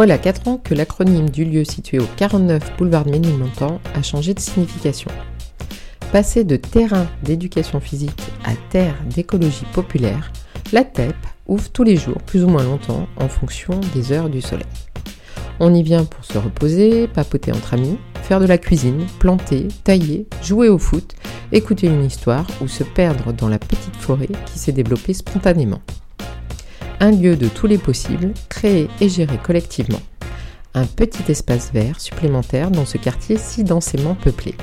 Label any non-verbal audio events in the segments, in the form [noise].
Voilà 4 ans que l'acronyme du lieu situé au 49 boulevard de Ménilmontant a changé de signification. Passé de terrain d'éducation physique à terre d'écologie populaire, la TEP ouvre tous les jours, plus ou moins longtemps, en fonction des heures du soleil. On y vient pour se reposer, papoter entre amis, faire de la cuisine, planter, tailler, jouer au foot, écouter une histoire ou se perdre dans la petite forêt qui s'est développée spontanément un lieu de tous les possibles, créé et géré collectivement. Un petit espace vert supplémentaire dans ce quartier si densément peuplé.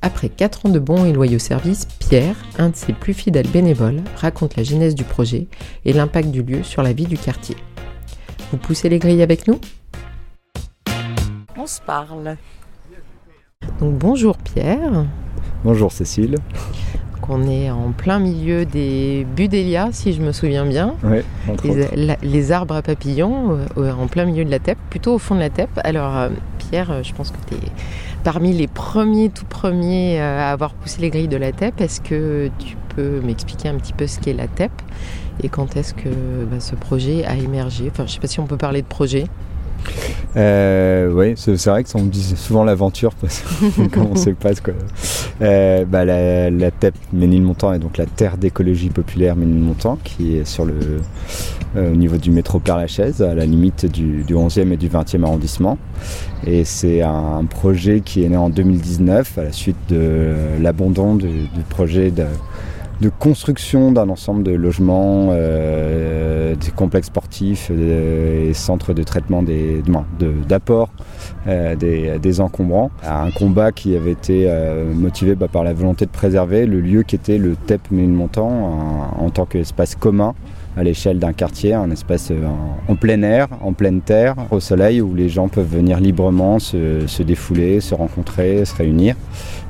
Après 4 ans de bons et loyaux services, Pierre, un de ses plus fidèles bénévoles, raconte la genèse du projet et l'impact du lieu sur la vie du quartier. Vous poussez les grilles avec nous? On se parle. Donc bonjour Pierre. Bonjour Cécile qu'on est en plein milieu des budélias, si je me souviens bien. Oui, les, les, arbres à papillons, euh, en plein milieu de la TEP, plutôt au fond de la TEP. Alors, euh, Pierre, euh, je pense que tu es parmi les premiers, tout premiers à avoir poussé les grilles de la TEP. Est-ce que tu peux m'expliquer un petit peu ce qu'est la TEP et quand est-ce que bah, ce projet a émergé? Enfin, je ne sais pas si on peut parler de projet. Euh, oui, c'est vrai que ça, on dit souvent l'aventure parce [laughs] comment se passe quoi. Euh, bah, la, la, TEP Ménilmontant est donc la terre d'écologie populaire Ménilmontant qui est sur le euh, au niveau du métro Père-Lachaise à la limite du, du, 11e et du 20e arrondissement. Et c'est un, projet qui est né en 2019 à la suite de l'abandon du, projet de de construction d'un ensemble de logements, euh, des complexes sportifs euh, et centres de traitement des d'apport euh, des, encombrants. Un combat qui avait été motivé bah, par la volonté de préserver le lieu qui était le TEP Ménilmontant en, en tant qu'espace commun à l'échelle d'un quartier, un espace euh, en, plein air, en pleine terre, au soleil, où les gens peuvent venir librement se, défouler, se rencontrer, se réunir.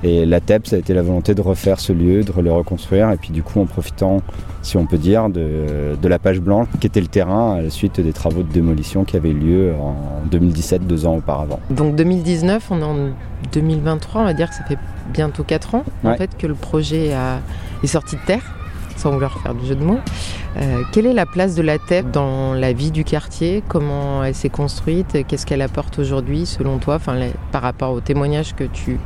Et la TEP, ça a été la volonté de refaire ce lieu, de le reconstruire, et puis du coup en profitant, si on peut dire, de, la page blanche, qui était le terrain à la suite des travaux de démolition qui avaient lieu en 2017, deux ans auparavant. Donc 2019, on est en 2023, on va dire que ça fait bientôt quatre ans en fait que le projet est sorti de terre sans vouloir faire du jeu de mots. Euh, quelle est la place de la TEP dans la vie du quartier? Comment elle s'est construite? Qu'est-ce qu'elle apporte aujourd'hui selon toi? Enfin, par rapport aux témoignages que tu,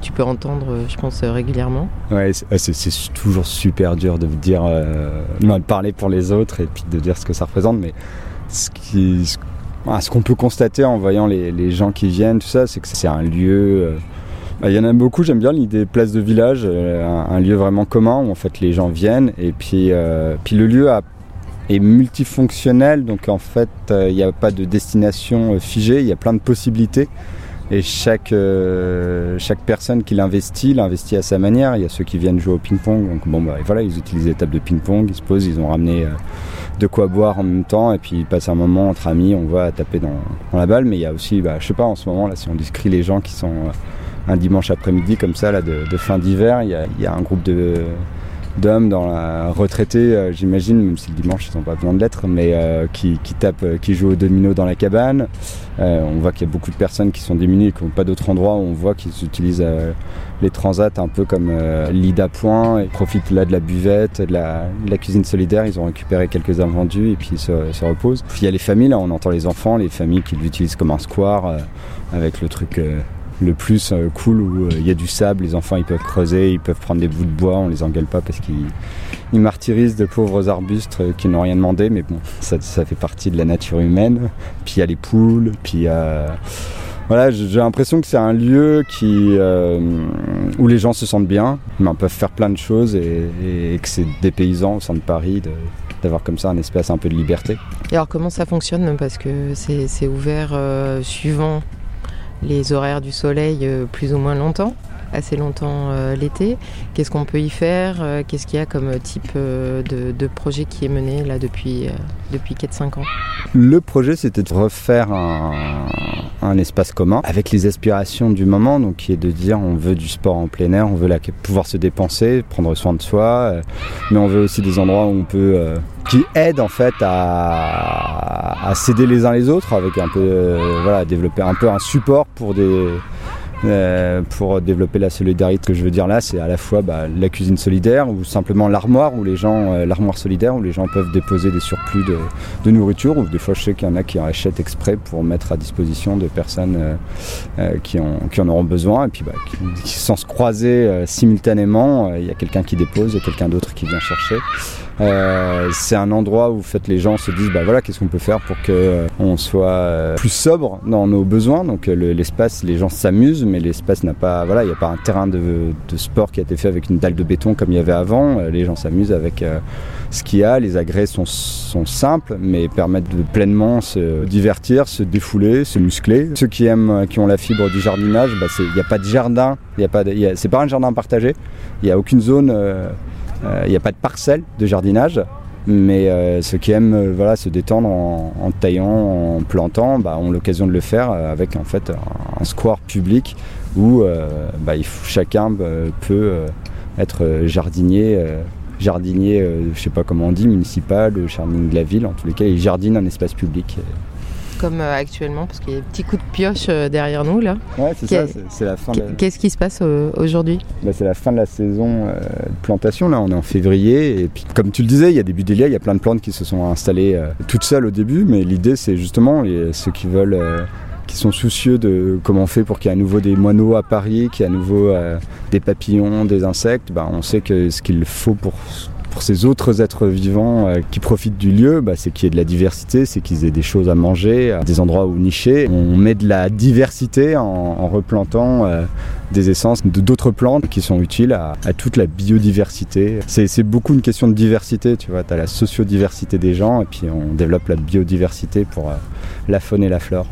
tu peux entendre, je pense, régulièrement. Ouais, c'est toujours super dur de dire, euh, de parler pour les autres et puis de dire ce que ça représente, mais ce qui, ce qu'on peut constater en voyant les, les, gens qui viennent, tout ça, c'est que c'est un lieu... Bah, il y en a beaucoup, j'aime bien l'idée place de village, euh, un, lieu vraiment commun où en fait les gens viennent et puis, euh, puis le lieu est multifonctionnel, donc en fait euh, il n'y a pas de destination figée, il y a plein de possibilités. Et chaque, chaque personne qui l'investit, l'investit à sa manière. Il y a ceux qui viennent jouer au ping-pong, donc bon bah voilà, ils utilisent les tables de ping-pong, ils se posent, ils ont ramené de quoi boire en même temps, et puis ils passent un moment entre amis, on va taper dans, la balle. Mais il y a aussi, bah, je sais pas, en ce moment là, si on discrit les gens qui sont un dimanche après-midi comme ça, là, de, fin d'hiver. Il y a, un groupe d'hommes dans la retraité, euh, j'imagine, même si le dimanche ils n'ont pas besoin de l'être, mais euh, qui, tapent, euh, qui jouent au domino dans la cabane. on voit qu'il y a beaucoup de personnes qui sont démunies et qui n'ont pas d'autre endroit. On voit qu'ils utilisent les transats un peu comme lit d'appoint et profitent là de la buvette, de la, cuisine solidaire. Ils ont récupéré quelques invendus et puis ils se, se, reposent. Il y a les familles, là on entend les enfants, les familles qui l'utilisent comme un square avec le truc le plus euh, cool où euh, il y a du sable, les enfants ils peuvent creuser, ils peuvent prendre des bouts de bois, on les engueule pas parce qu'ils martyrisent de pauvres arbustes euh, qui n'ont rien demandé, mais bon, ça, fait partie de la nature humaine. Puis il y a les poules, puis voilà, j'ai l'impression que c'est un lieu où les gens se sentent bien, mais peuvent faire plein de choses et, que c'est des paysans au sein de Paris d'avoir comme ça un espace un peu de liberté. Et alors comment ça fonctionne? Parce que c'est ouvert suivant les horaires du soleil euh, plus ou moins longtemps, assez longtemps euh, l'été. Qu'est-ce qu'on peut y faire euh, Qu'est-ce qu'il y a comme type de, projet qui est mené là depuis, depuis 4-5 ans? Le projet c'était de refaire un, espace commun avec les aspirations du moment, donc qui est de dire on veut du sport en plein air, on veut pouvoir se dépenser, prendre soin de soi, mais on veut aussi des endroits où on peut qui aident en fait à, s'aider les uns les autres avec un peu voilà développer un peu un support pour des Euh, pour développer la solidarité, ce que je veux dire là, c'est à la fois bah, la cuisine solidaire ou simplement l'armoire où les gens, euh, l'armoire solidaire où les gens peuvent déposer des surplus de, de nourriture. Ou des fois, je sais qu'il y en a qui en achètent exprès pour mettre à disposition de personnes euh, euh, qui, qui en auront besoin. Et puis, bah, qui, sans se croiser simultanément, il y a quelqu'un qui dépose et quelqu'un d'autre qui vient chercher. Euh, c'est un endroit où les gens se disent bah voilà qu'est-ce qu'on peut faire pour que euh, on soit euh, plus sobre dans nos besoins. Donc le- l'espace les gens s'amusent mais l'espace n'a pas voilà il n'y a pas un terrain de, sport qui a été fait avec une dalle de béton comme il y avait avant. Les gens s'amusent avec ce qu'il y a. Les agrès sont, sont simples mais permettent de pleinement se divertir se défouler se muscler. Ceux qui aiment qui ont la fibre du jardinage bah, il n'y a pas de jardin il y a pas c'est pas un jardin partagé. Il n'y a aucune zone il n'y a pas de parcelle de jardinage, mais euh, ceux qui aiment euh, voilà, se détendre en, taillant, en plantant, bah, ont l'occasion de le faire euh, avec en fait un, square public où euh, bah, chacun euh, peut euh, être euh, jardinier. euh, jardinier, euh, je sais pas comment on dit, municipal jardinier de la ville, en tous les cas, il jardine un espace public. Comme euh, actuellement, parce qu'il y a des petits coups de pioche euh, derrière nous là. Ouais, c'est ça, c'est- la fin de la- Qu'est-ce qui se passe aujourd'hui? Bah, c'est la fin de la saison euh, de plantation, là on est en février et puis comme tu le disais, il y a des budélias, il y a plein de plantes qui se sont installées euh, toutes seules au début, mais l'idée c'est justement les- ceux qui veulent, euh, qui sont soucieux de comment on fait pour qu'il y ait à nouveau des moineaux à Paris, qu'il y ait à nouveau euh, des papillons, des insectes, bah, on sait que ce qu'il faut pour pour ces autres êtres vivants euh, qui profitent du lieu, bah, c'est qu'il y ait de la diversité, c'est qu'ils aient des choses à manger, euh, des endroits où nicher. On met de la diversité en, replantant euh, des essences d'autres plantes qui sont utiles à, toute la biodiversité. C'est beaucoup une question de diversité, tu vois. Tu as la sociodiversité des gens et puis on développe la biodiversité pour la faune et la flore.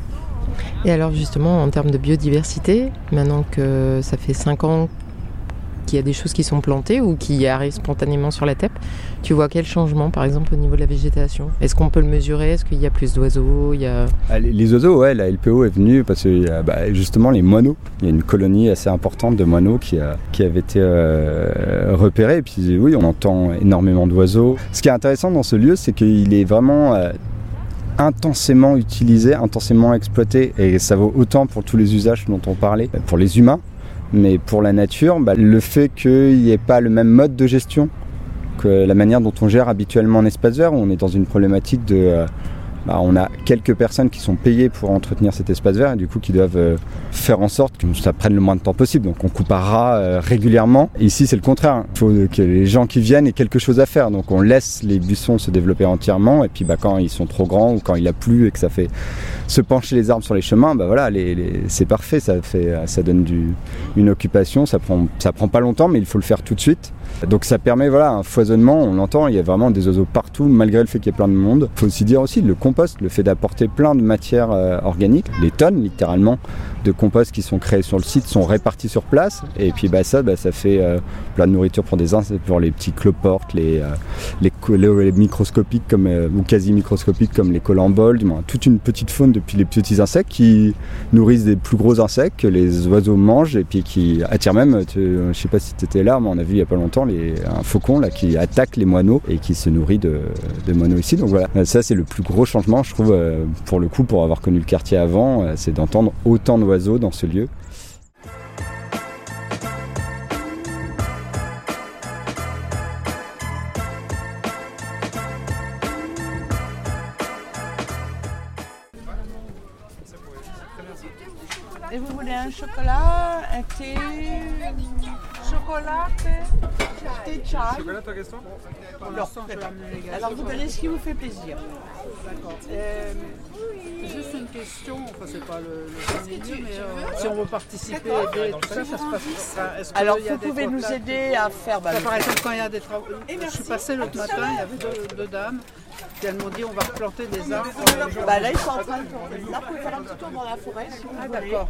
Et alors justement, en termes de biodiversité, maintenant que ça fait 5 ans qu'il y a des choses qui sont plantées ou qui arrivent spontanément sur la TEP, tu vois quel changement par exemple au niveau de la végétation? Est-ce qu'on peut le mesurer? Est-ce qu'il y a plus d'oiseaux? Ah, les, oiseaux, ouais, la LPO est venue parce que euh, bah, justement les moineaux, il y a une colonie assez importante de moineaux qui, a- avait été euh, repérée. Et puis oui, on entend énormément d'oiseaux. Ce qui est intéressant dans ce lieu, c'est qu'il est vraiment euh, intensément utilisé, intensément exploité. Et ça vaut autant pour tous les usages dont on parlait, pour les humains, mais pour la nature, bah, le fait qu'il n'y ait pas le même mode de gestion que la manière dont on gère habituellement un espace vert, on est dans une problématique de... bah, on a quelques personnes qui sont payées pour entretenir cet espace vert et du coup qui doivent euh, faire en sorte que ça prenne le moins de temps possible. Donc on coupe ras euh, régulièrement. Ici c'est le contraire. Il faut que les gens qui viennent aient quelque chose à faire. Donc on laisse les buissons se développer entièrement et puis bah, quand ils sont trop grands ou quand il a plu et que ça fait se pencher les arbres sur les chemins, bah c'est parfait. Ça donne une occupation. Ça ça prend pas longtemps, mais il faut le faire tout de suite. Donc ça permet voilà un foisonnement, on l'entend, il y a vraiment des oiseaux partout malgré le fait qu'il y ait plein de monde. Il faut aussi dire aussi le compost, le fait d'apporter plein de matières euh, organiques, les tonnes littéralement de compost qui sont créés sur le site sont répartis sur place et puis bah ça bah, ça fait euh, plein de nourriture pour des insectes, pour les petits cloportes, les, euh, les, co- les- les microscopiques comme ou quasi microscopiques comme les colamboles, toute une petite faune depuis les petits insectes qui nourrissent des plus gros insectes que les oiseaux mangent et puis qui attirent même, tu- je sais pas si tu étais là, mais on a vu il y a pas longtemps un faucon là qui attaque les moineaux et qui se nourrit de, de moineaux ici. Donc voilà, ça c'est le plus gros changement je trouve euh, pour le coup pour avoir connu le quartier avant, euh, c'est d'entendre autant d'oiseaux dans ce lieu. Et vous voulez un chocolat, un thé Chocolat, thé Thé chai Chocolat, ta question. Alors vous donnez ce qui vous fait plaisir. D'accord. Euh, Juste une question, enfin c'est pas le, le mais euh, si on veut participer, aider, tout ça, ça se passe. enfin, alors vous pouvez nous aider à faire... bah, par exemple, quand il y a des travaux, je suis passée l'autre matin, il y avait deux, deux dames qui elles m'ont dit on va replanter des arbres. bah, là ils sont en train de planter des arbres. Vous pouvez faire un petit tour dans la forêt si vous Ah d'accord.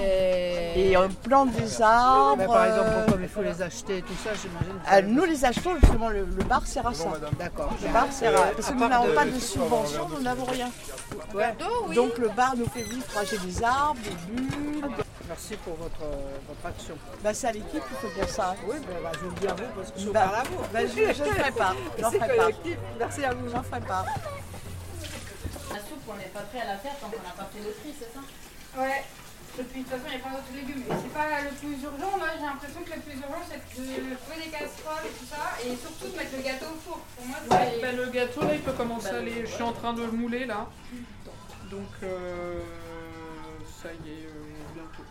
Et on plante des arbres. Mais par exemple, euh, comme il faut les acheter et tout ça, j'imagine. ah, nous les achetons justement, le, le bar sert à ça. D'accord. Le bar sert à... Parce que nous n'avons pas de subvention, nous n'avons rien. Ouais. Donc le bar nous fait vivre, racheter des arbres, des bulles. Merci pour votre, votre action. Bah, c'est à l'équipe qu'il faut dire ça. Oui, ben, bah, je vous le dis à vous parce que je vous Bah, parle à vous. bah, je ne ferai pas. [laughs] J'en ferai pas. Merci à vous. J'en ferai pas. La soupe, on n'est pas prêt à la faire tant qu'on n'a pas fait le tri, c'est ça? Ouais. Et puis de toute façon, il n'y a pas d'autres légumes. Et c'est pas le plus urgent, là, j'ai l'impression que le plus urgent, c'est de trouver des casseroles et tout ça, et surtout de mettre le gâteau au four. Pour moi, Ouais, c'est... bah, le gâteau là il peut commencer à aller. Je suis en train de le mouler là. Donc euh, ça y est, euh, bientôt.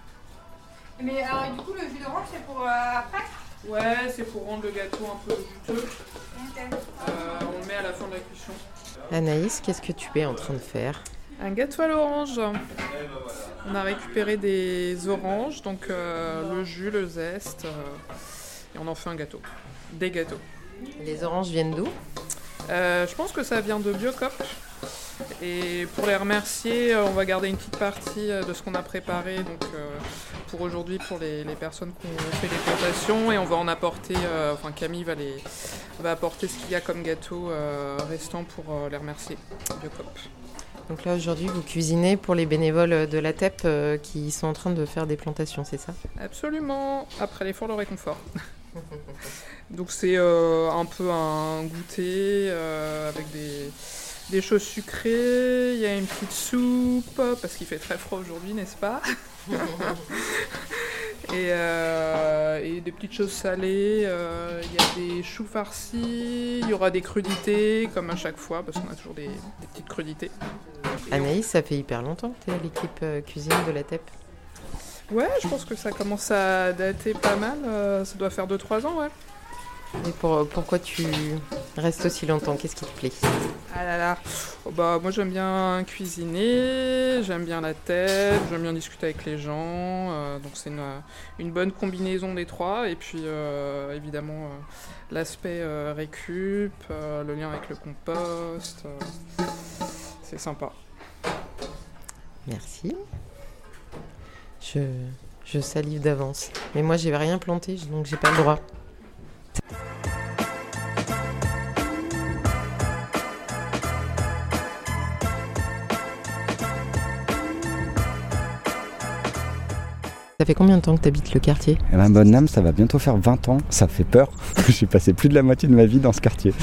Mais alors, du coup, le jus d'orange, c'est pour euh, après? Ouais, c'est pour rendre le gâteau un peu juteux. Euh, on le met à la fin de la cuisson. Anaïs, qu'est-ce que tu es en train de faire? Un gâteau à l'orange. On a récupéré des oranges, donc euh, le jus, le zeste, euh, et on en fait un gâteau. Des gâteaux. Les oranges viennent d'où? Euh, je pense que ça vient de Biocop. Et pour les remercier, on va garder une petite partie de ce qu'on a préparé donc, pour aujourd'hui pour les, les personnes qui ont fait les plantations. Et on va en apporter, enfin Camille va, les, va apporter ce qu'il y a comme gâteau restant pour les remercier. Biocop. Donc là aujourd'hui vous cuisinez pour les bénévoles de la TEP euh, qui sont en train de faire des plantations, c'est ça? Absolument. Après l'effort, le réconfort. [laughs] Donc c'est euh, un peu un goûter euh, avec des, des choses sucrées. Il y a une petite soupe parce qu'il fait très froid aujourd'hui, n'est-ce pas? [laughs] et, euh, et des petites choses salées. euh, Il y a des choux farcis. Il y aura des crudités comme à chaque fois parce qu'on a toujours des, des petites crudités. Anaïs, ça fait hyper longtemps que tu es à l'équipe euh, cuisine de la TEP. Ouais, je pense que ça commence à dater pas mal. euh, ça doit faire 2-3 ans, ouais. Et pour, pourquoi tu restes aussi longtemps? Qu'est-ce qui te plaît? Ah là là, Oh bah, moi j'aime bien cuisiner, j'aime bien la tête, j'aime bien discuter avec les gens, euh, donc c'est une, une bonne combinaison des trois. Et puis euh, évidemment euh, l'aspect euh, récup, euh, le lien avec le compost, euh, c'est sympa. Merci. Je, je salive d'avance. Mais moi j'ai rien planté, donc j'ai pas le droit. Ça fait combien de temps que tu habites le quartier? Eh ben, bonne âme, ça va bientôt faire 20 ans. Ça fait peur. [laughs] J'ai passé plus de la moitié de ma vie dans ce quartier.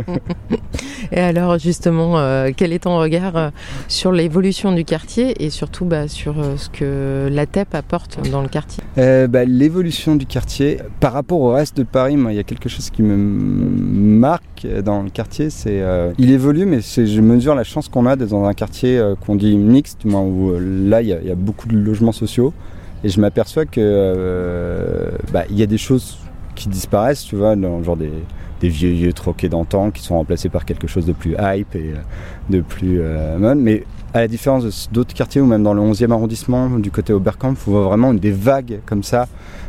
[laughs] Et alors justement, euh, quel est ton regard euh, sur l'évolution du quartier et surtout bah, sur euh, ce que la TEP apporte dans le quartier? Euh, bah, L'évolution du quartier, par rapport au reste de Paris, moi, il y a quelque chose qui me marque dans le quartier, c'est euh, il évolue, mais je mesure la chance qu'on a d'être dans un quartier qu'on dit mixte, où là, il y, a- il y a beaucoup de logements sociaux, et je m'aperçois que euh, bah, il y a des choses qui disparaissent, tu vois, dans genre des, vieux lieux troqués d'antan qui sont remplacés par quelque chose de plus hype et euh, de plus euh, mais à la différence d'autres quartiers ou même dans le 11e arrondissement du côté Oberkampf, on voit vraiment des vagues comme ça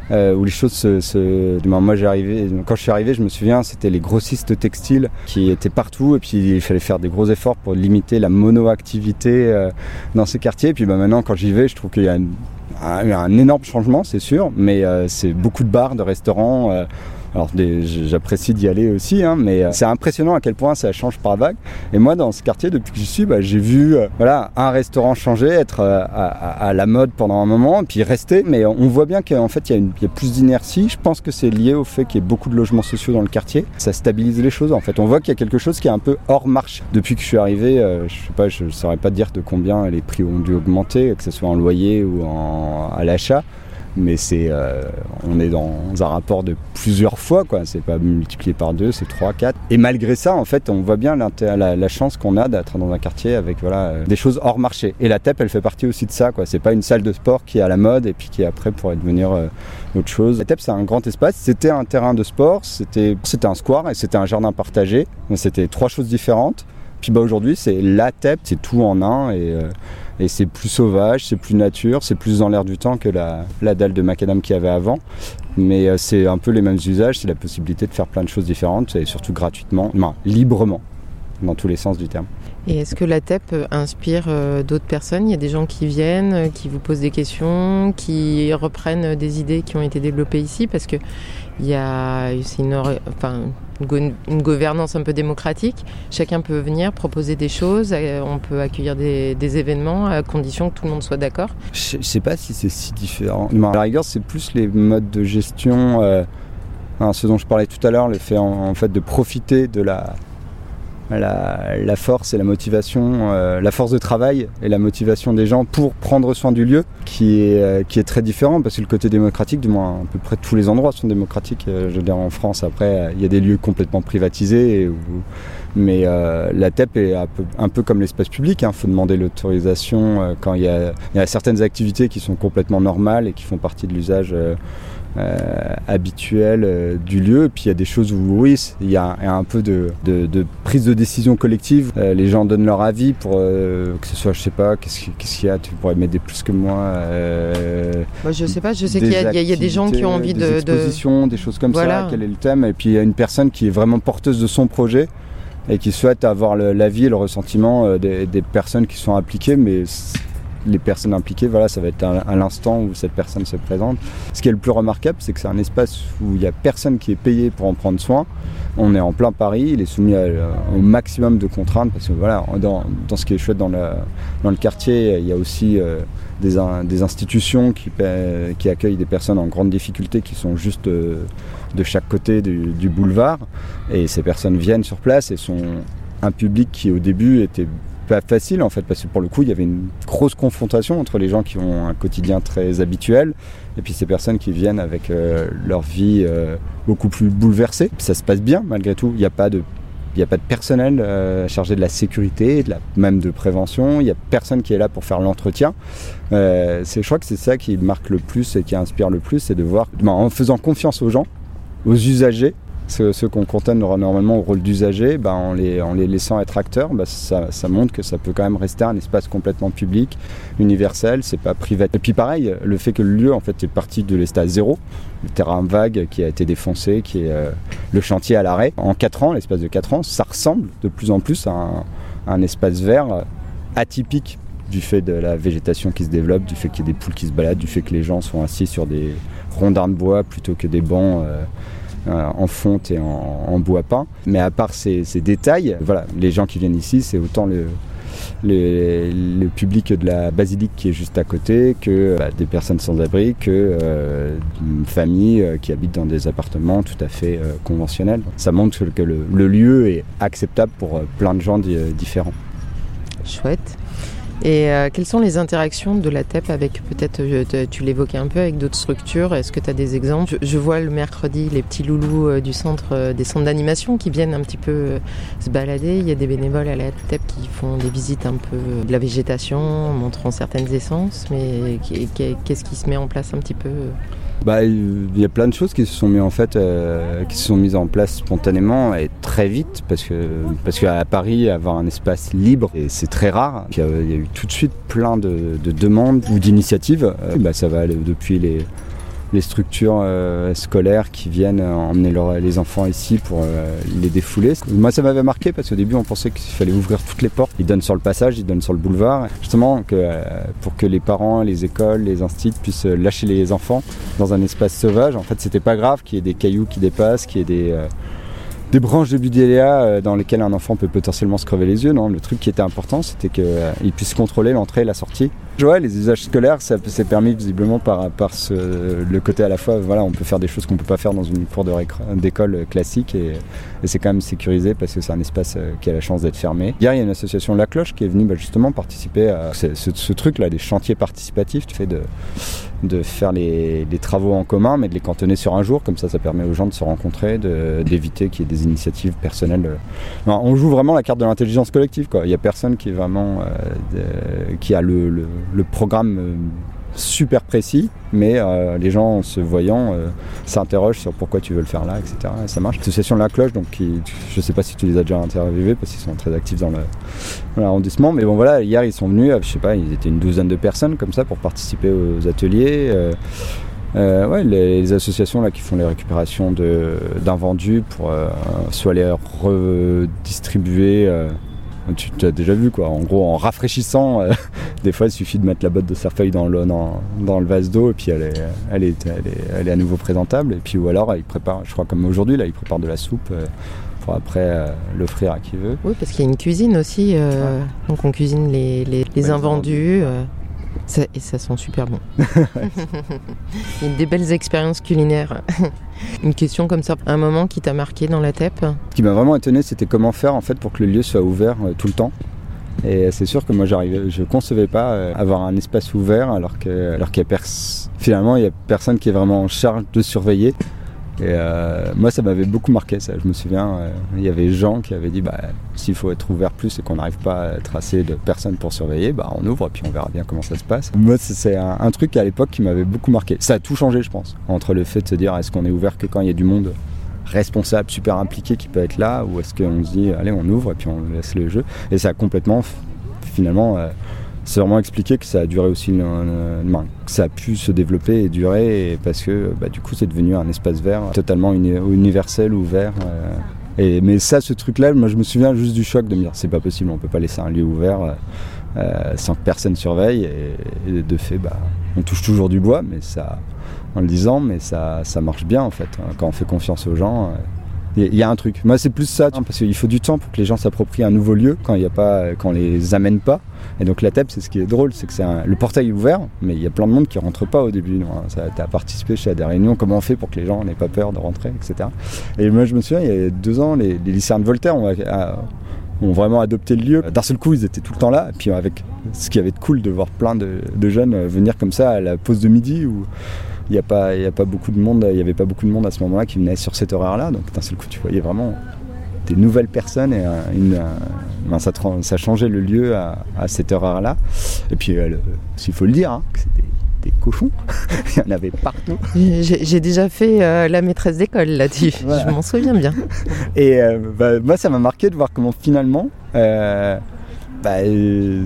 euh, où les choses se. se- moi, arrivé, quand je suis arrivé, je me souviens, c'était les grossistes textiles qui étaient partout et puis il fallait faire des gros efforts pour limiter la monoactivité dans ces quartiers. Et puis ben, maintenant, quand j'y vais, je trouve qu'il y a un, un- un énorme changement, c'est sûr, mais euh, c'est beaucoup de bars, de restaurants. Alors j'apprécie d'y aller aussi, hein, mais euh, c'est impressionnant à quel point ça change par vague. Et moi, dans ce quartier, depuis que j'y suis, bah, j'ai vu euh, voilà, un restaurant changer, être euh, à, la mode pendant un moment, puis rester. Mais on voit bien qu'en fait, il y, a plus d'inertie. Je pense que c'est lié au fait qu'il y ait beaucoup de logements sociaux dans le quartier. Ça stabilise les choses. En fait, on voit qu'il y a quelque chose qui est un peu hors marche. Depuis que je suis arrivé, je sais pas, je saurais pas dire de combien les prix ont dû augmenter, que ce soit en loyer ou en, à l'achat mais c'est euh, on est dans un rapport de plusieurs fois quoi. C'est pas multiplié par deux c'est trois quatre. Et malgré ça en fait on voit bien la, chance qu'on a d'être dans un quartier avec voilà euh, des choses hors marché. Et la TEP elle fait partie aussi de ça quoi. C'est pas une salle de sport qui est à la mode et puis qui après pourrait devenir euh, autre chose. La TEP c'est un grand espace. C'était un terrain de sport c'était c'était un square et c'était un jardin partagé. C'était trois choses différentes puis bah aujourd'hui c'est la c'est tout en un et euh, et c'est plus sauvage, c'est plus nature, c'est plus dans l'air du temps que la, dalle de macadam qu'il y avait avant. Mais euh, c'est un peu les mêmes usages, c'est la possibilité de faire plein de choses différentes et surtout gratuitement, non, librement, dans tous les sens du terme. Et est-ce que la TEP euh, inspire d'autres personnes? Il y a des gens qui viennent, qui vous posent des questions, qui reprennent des idées qui ont été développées ici? Parce que il y a une, enfin, une go- une gouvernance un peu démocratique. Chacun peut venir proposer des choses, euh, on peut accueillir des, événements à condition que tout le monde soit d'accord. Je je sais pas si c'est si différent. À la rigueur, c'est plus les modes de gestion, euh, ce dont je parlais tout à l'heure, le fait en fait de profiter de la la, force et la motivation, euh, la force de travail et la motivation des gens pour prendre soin du lieu, qui est, euh, qui est très différent parce que le côté démocratique, du moins à peu près tous les endroits sont démocratiques. Euh, je veux dire en France, après, il y a des lieux complètement privatisés. mais la TEP est un peu, comme l'espace public. Il faut demander l'autorisation quand il y a certaines activités qui sont complètement normales et qui font partie de l'usage euh, euh, habituel euh, du lieu. Et puis il y a des choses où oui, il y a, il y a un peu de, de- de prise de décision collective. Euh, les gens donnent leur avis pour euh, que ce soit, je sais pas, qu'est-ce qu'il y a Tu pourrais m'aider plus que moi. Moi, je sais pas, je sais qu'il y, a- y des gens qui ont envie de. des de- expositions, des choses comme Voilà. ça. Quel est le thème Et puis il y a une personne qui est vraiment porteuse de son projet et qui souhaite avoir l'avis et le ressentiment des, des personnes qui sont impliquées, mais les personnes impliquées, voilà, ça va être à, l'instant où cette personne se présente. Ce qui est le plus remarquable, c'est que c'est un espace où il n'y a personne qui est payé pour en prendre soin. On est en plein Paris, il est soumis à- au maximum de contraintes parce que voilà, dans, dans ce qui est chouette dans le, dans le quartier, il y a aussi euh, des, des institutions qui, qui accueillent des personnes en grande difficulté qui sont juste euh, de chaque côté du, du boulevard. Et ces personnes viennent sur place et sont un public qui au début était pas facile en fait parce que pour le coup il y avait une grosse confrontation entre les gens qui ont un quotidien très habituel et puis ces personnes qui viennent avec euh, leur vie euh, beaucoup plus bouleversée. Ça se passe bien malgré tout, il n'y a pas de il a pas de personnel euh, chargé de la sécurité, de la, même de prévention. Il n'y a personne qui est là pour faire l'entretien. Euh, je crois que c'est ça qui marque le plus et qui inspire le plus, c'est de voir, ben, en faisant confiance aux gens, aux usagers, ceux, qu'on contente normalement au rôle d'usager, ben, en, les, laissant être acteurs, ben, ça, montre que ça peut quand même rester un espace complètement public, universel, c'est pas privé. Et puis pareil, le fait que le lieu en fait est parti de l'état zéro, le terrain vague qui a été défoncé, qui est euh, le chantier à l'arrêt, en 4 ans, l'espace de 4 ans, ça ressemble de plus en plus à un, espace vert euh, atypique du fait de la végétation qui se développe, du fait qu'il y ait des poules qui se baladent, du fait que les gens sont assis sur des rondins de bois plutôt que des bancs euh, en fonte et en, bois peint. Mais à part ces, détails, voilà, les gens qui viennent ici, c'est autant le, public de la basilique qui est juste à côté, que bah, des personnes sans abri, que euh, une famille euh, qui habite dans des appartements tout à fait euh, conventionnels. Ça montre que le, le lieu est acceptable pour euh, plein de gens di- différents. Chouette. Et euh, quelles sont les interactions de la TEP avec, peut-être, euh, tu l'évoquais un peu, avec d'autres structures? Est-ce que tu as des exemples? Je, vois le mercredi les petits loulous euh, du centre, euh, des centres d'animation qui viennent un petit peu se balader. Il y a des bénévoles à la TEP qui font des visites un peu de la végétation, montrant certaines essences. Mais qu'est-ce qui se met en place un petit peu Bah, il y a plein de choses qui se sont mises en euh, qui se sont mises en place spontanément et très vite parce que parce qu'à Paris avoir un espace libre et c'est très rare. Il y a eu tout de suite plein de, de demandes ou d'initiatives. Euh, bah, ça va aller depuis les les structures euh, scolaires qui viennent emmener les enfants ici pour euh, les défouler. Moi, ça m'avait marqué parce qu'au début, on pensait qu'il fallait ouvrir toutes les portes. Ils donnent sur le passage, ils donnent sur le boulevard, justement euh, pour que les parents, les écoles, les instituts puissent lâcher les enfants dans un espace sauvage. En fait, c'était pas grave qu'il y ait des cailloux qui dépassent, qu'il y ait des branches de budélia dans lesquelles un enfant peut potentiellement se crever les yeux. Non, le truc qui était important, c'était qu'il puisse contrôler l'entrée et la sortie. Les usages scolaires, ça s'est permis visiblement par, le côté à la fois, voilà, on peut faire des choses qu'on peut pas faire dans une cour d'école classique et, c'est quand même sécurisé parce que c'est un espace euh, qui a la chance d'être fermé. Hier, il y a une association La Cloche qui est venue bah, justement participer à ce, truc-là, des chantiers participatifs, tu de, faire les, travaux en commun, mais de les cantonner sur un jour, comme ça, ça permet aux gens de se rencontrer, d'éviter qu'il y ait des initiatives personnelles. euh. On joue vraiment la carte de l'intelligence collective, quoi. Il n'y a personne qui est vraiment, euh, qui a le- le programme euh, super précis, mais euh, les gens, en se voyant, euh, s'interrogent sur pourquoi tu veux le faire là, etc. Et ça marche. L'association La Cloche, donc, je sais pas si tu les as déjà interviewés, parce qu'ils sont très actifs dans l'arrondissement, mais bon voilà, hier ils sont venus, je sais pas, ils étaient une douzaine de personnes comme ça pour participer aux ateliers. les, associations là qui font les récupérations d'invendus pour soit les redistribuer. Tu tu as déjà vu quoi, en gros en rafraîchissant, euh, [laughs] des fois il suffit de mettre la botte de cerfeuil dans le, dans, dans le vase d'eau et puis elle est, elle, est, elle, est, elle est à nouveau présentable. Et puis ou alors ils préparent, je crois comme aujourd'hui là, ils préparent de la soupe euh, pour après euh, l'offrir à qui veut. Oui, parce qu'il y a une cuisine aussi. euh, Donc on cuisine les, les, les Ouais, les invendus. Euh, et ça sent super bon. [laughs] Des belles expériences culinaires. [laughs] Une question comme ça, un moment qui t'a marqué dans la TEP Ce qui m'a vraiment étonné, c'était comment faire en fait pour que le lieu soit ouvert euh, tout le temps. Et c'est sûr que moi, j'arrivais, je concevais pas euh, avoir un espace ouvert alors que, alors qu'il y a finalement il y a personne qui est vraiment en charge de surveiller. Et euh, moi, ça m'avait beaucoup marqué. Ça, je me souviens, euh, il y avait gens qui avaient dit, bah, s'il faut être ouvert plus et qu'on n'arrive pas à assez de personnes pour surveiller, bah, on ouvre et puis on verra bien comment ça se passe. Moi, c'est- un, truc à l'époque qui m'avait beaucoup marqué. Ça a tout changé, je pense, entre le fait de se dire, est-ce qu'on est ouvert que quand il y a du monde responsable, super impliqué qui peut être là, ou est-ce qu'on se dit, allez, on ouvre et puis on laisse le jeu. Et ça a complètement, finalement, euh, c'est vraiment expliqué que ça a duré aussi, que ça a pu se développer et durer, parce que bah, du coup, c'est devenu un espace vert totalement uni- universel, ouvert. euh, mais ça, ce truc-là, moi, je me souviens juste du choc de me dire, c'est pas possible, on peut pas laisser un lieu ouvert. euh, euh, sans que personne surveille et, de fait bah, on touche toujours du bois mais ça en le disant mais ça, marche bien en fait hein. quand on fait confiance aux gens il y a un truc moi c'est plus ça parce qu'il faut du temps pour que les gens s'approprient un nouveau lieu quand il y a pas quand on les amène pas et donc la TEP c'est ce qui est drôle c'est que c'est le portail est ouvert mais il y a plein de monde qui rentre pas au début tu as participé chez des réunions comment on fait pour que les gens n'aient pas peur de rentrer etc et moi je me souviens il y a deux ans les, lycéens de Voltaire ont, vraiment adopté le lieu. D'un seul coup, ils étaient tout le temps là. Et puis avec ce qui avait de cool de voir plein de, jeunes venir comme ça à la pause de midi il n'y a pas, il y a pas beaucoup de monde. Il y avait pas beaucoup de monde à ce moment-là qui venait sur cet horaire-là. Donc d'un seul coup, tu voyais vraiment des nouvelles personnes et une, un- ben, ça, changeait le lieu à, à cet horaire-là. Et puis, euh, s'il faut le dire, hein, c'était des cochons. [laughs] Il y en avait partout. J'ai déjà fait euh, la maîtresse d'école là-dessus, Voilà. je m'en souviens bien. Et euh, bah, moi, ça m'a marqué de voir comment finalement, euh, bah, euh,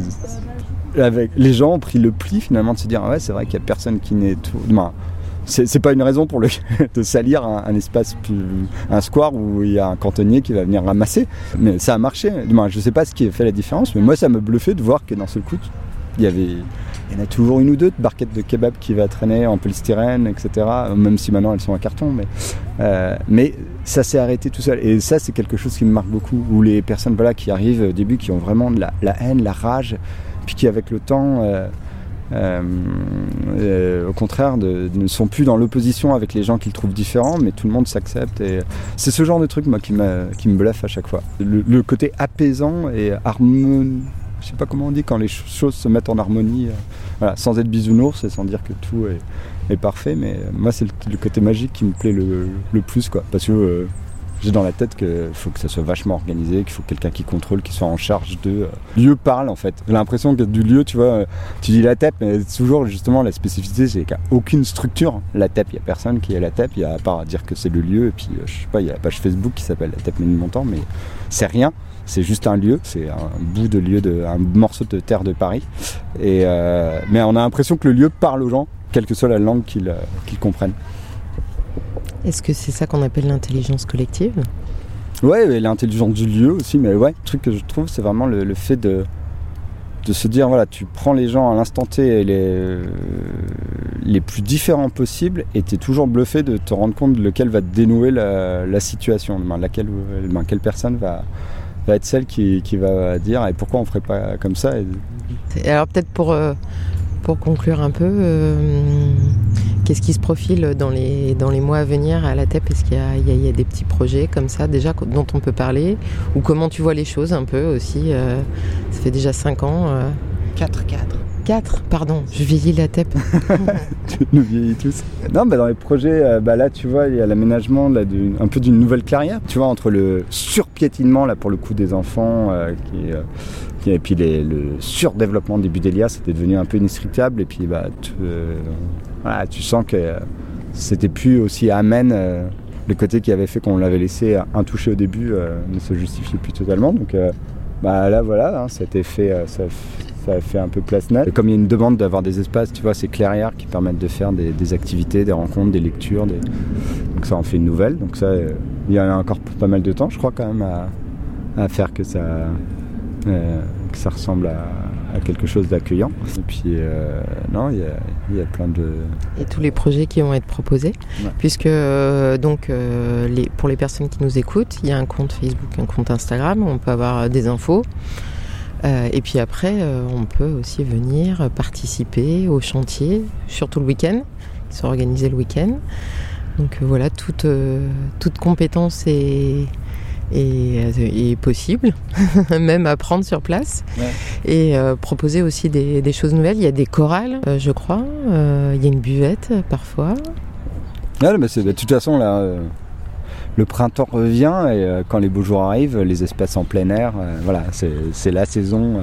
avec, les gens ont pris le pli finalement de se dire ah ouais, c'est vrai qu'il n'y a personne qui n'est tout. C'est pas une raison pour le, [laughs] de salir un, espace, un square où il y a un cantonnier qui va venir ramasser. Mais ça a marché. Ben, je sais pas ce qui a fait la différence, mais moi ça me bluffait de voir que d'un seul coup, il y avait. En a toujours une ou deux de barquettes de kebab qui va traîner en polystyrène, etc. Même si maintenant elles sont en carton, mais euh, mais ça s'est arrêté tout seul. Et ça, c'est quelque chose qui me marque beaucoup. Où les personnes voilà, qui arrivent au début, qui ont vraiment de la, la haine, la rage, puis qui, avec le temps, euh, au contraire, de- ne sont plus dans l'opposition avec les gens qu'ils trouvent différents, mais tout le monde s'accepte. Et c'est ce genre de truc, moi, qui, me bluffe à chaque fois. Le, côté apaisant et harmonieux. Je sais pas comment on dit quand les ch- choses se mettent en harmonie, euh, sans être bisounours et sans dire que tout est, parfait, mais euh, moi c'est le, côté magique qui me plaît le, plus quoi. Parce que euh, j'ai dans la tête qu'il faut que ça soit vachement organisé, qu'il faut quelqu'un qui contrôle, qui soit en charge de. euh, lieu parle en fait. J'ai l'impression que du lieu, tu vois, euh, tu dis la TEP, mais toujours justement la spécificité c'est qu'il n'y a aucune structure. La TEP, il n'y a personne qui est la TEP, il y a à part dire que c'est le lieu, et puis euh, je sais pas, il y a la page Facebook qui s'appelle la TEP Ménilmontant, mais c'est rien. C'est juste un lieu, c'est un bout de lieu, de, un morceau de terre de Paris. Et, mais on a l'impression que le lieu parle aux gens, quelle que soit la langue qu'ils qu'ils comprennent. Est-ce que c'est ça qu'on appelle l'intelligence collective? Ouais, l'intelligence du lieu aussi, mais ouais, le truc que je trouve, c'est vraiment le, le fait de, de se dire, voilà, tu prends les gens à l'instant T les, les plus différents possibles, et tu es toujours bluffé de te rendre compte de lequel va dénouer la, la situation, ben, laquelle, ben, quelle personne va, va être celle qui, qui va dire, et pourquoi on ferait pas comme ça et- Et Alors peut-être pour, euh, pour conclure un peu, euh, qu'est-ce qui se profile dans les, dans les mois à venir à la TEP? Est-ce qu'il y a, il y a- il y a des petits projets comme ça déjà dont on peut parler? Ou comment tu vois les choses un peu aussi euh, Ça fait déjà 5 ans. 4, 4. 4, pardon, je vieillis la TEP. [laughs] tu nous vieillis tous. Non, bah dans les projets, euh, bah là, tu vois, il y a l'aménagement là, d'une- un peu d'une nouvelle clairière. Tu vois, entre le surpiétinement, là, pour le coup, des enfants, euh, qui, euh, qui- et puis le surdéveloppement des Budélias, c'était devenu un peu inescritable. Et puis, bah, tu, euh, tu sens que euh, c'était plus aussi amène. euh, le côté qui avait fait qu'on l'avait laissé intouché au début ne se justifiait plus totalement. Donc, bah là, voilà, hein, été fait. euh, ça, a fait un peu place nette. Et comme il y a une demande d'avoir des espaces, tu vois, ces clairières qui permettent de faire des, activités, des rencontres, des lectures. Donc ça en fait une nouvelle. Donc ça, il y en a encore pas mal de temps, je crois, quand même, à, faire que ça, que ça ressemble à, à quelque chose d'accueillant. Et puis, euh, non, il y a, il y a plein de... et tous les projets qui vont être proposés. Ouais. Puisque euh, donc euh, les, pour les personnes qui nous écoutent, il y a un compte Facebook, un compte Instagram, où on peut avoir euh, des infos. Euh, et puis après, euh, on peut aussi venir participer au chantier, surtout le week-end, qui sont organisés le week-end. Donc euh, voilà, toute, euh, toute compétence est, est, est possible, [laughs] même apprendre sur place. Ouais. Et euh, proposer aussi des, des choses nouvelles. Il y a des chorales, euh, je crois. Euh, il y a une buvette euh, parfois. Ouais, mais c'est- de toute façon, là, euh, le printemps revient et euh, quand les beaux jours arrivent, les espaces en plein air, euh, voilà, c'est la saison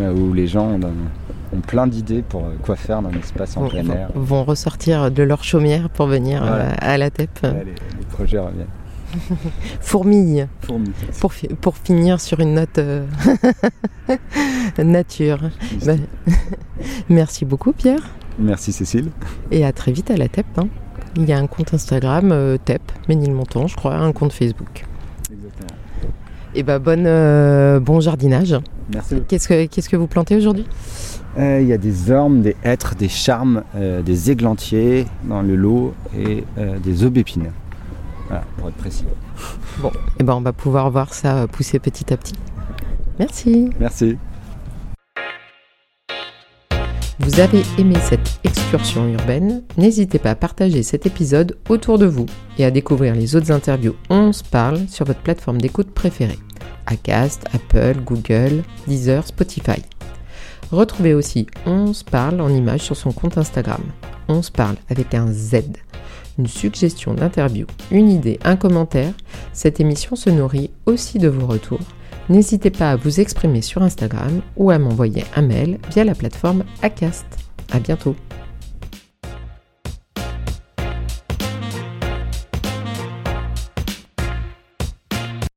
euh, où les gens ont, plein d'idées pour euh, quoi faire dans l'espace en Vont, plein air. vont- vont ressortir de leur chaumière pour venir Voilà. euh, à la TEP. Les projets reviennent. [laughs] Fourmille. Pour, fi- pour finir sur une note euh, [laughs] nature. Ben, [laughs] merci beaucoup Pierre Merci Cécile. et à très vite à la TEP. hein. Il y a un compte Instagram euh, TEP, Ménilmontant je crois, un compte Facebook. Exactement. Et ben bonne, euh, bon jardinage. Merci. Qu'est-ce que, qu'est-ce que vous plantez aujourd'hui? Euh, Il y a des ormes, des hêtres, des charmes, euh, des églantiers dans le lot et euh, des aubépines. Voilà, pour être précis. Et ben on va pouvoir voir ça pousser petit à petit. Merci. Merci. Vous avez aimé cette excursion urbaine? N'hésitez pas à partager cet épisode autour de vous et à découvrir les autres interviews On se parle sur votre plateforme d'écoute préférée. Acast, Apple, Google, Deezer, Spotify. Retrouvez aussi On se parle en image sur son compte Instagram. On se parle avec un Z. Une suggestion d'interview, une idée, un commentaire. Cette émission se nourrit aussi de vos retours. N'hésitez pas à vous exprimer sur Instagram ou à m'envoyer un mail via la plateforme Acast. À bientôt.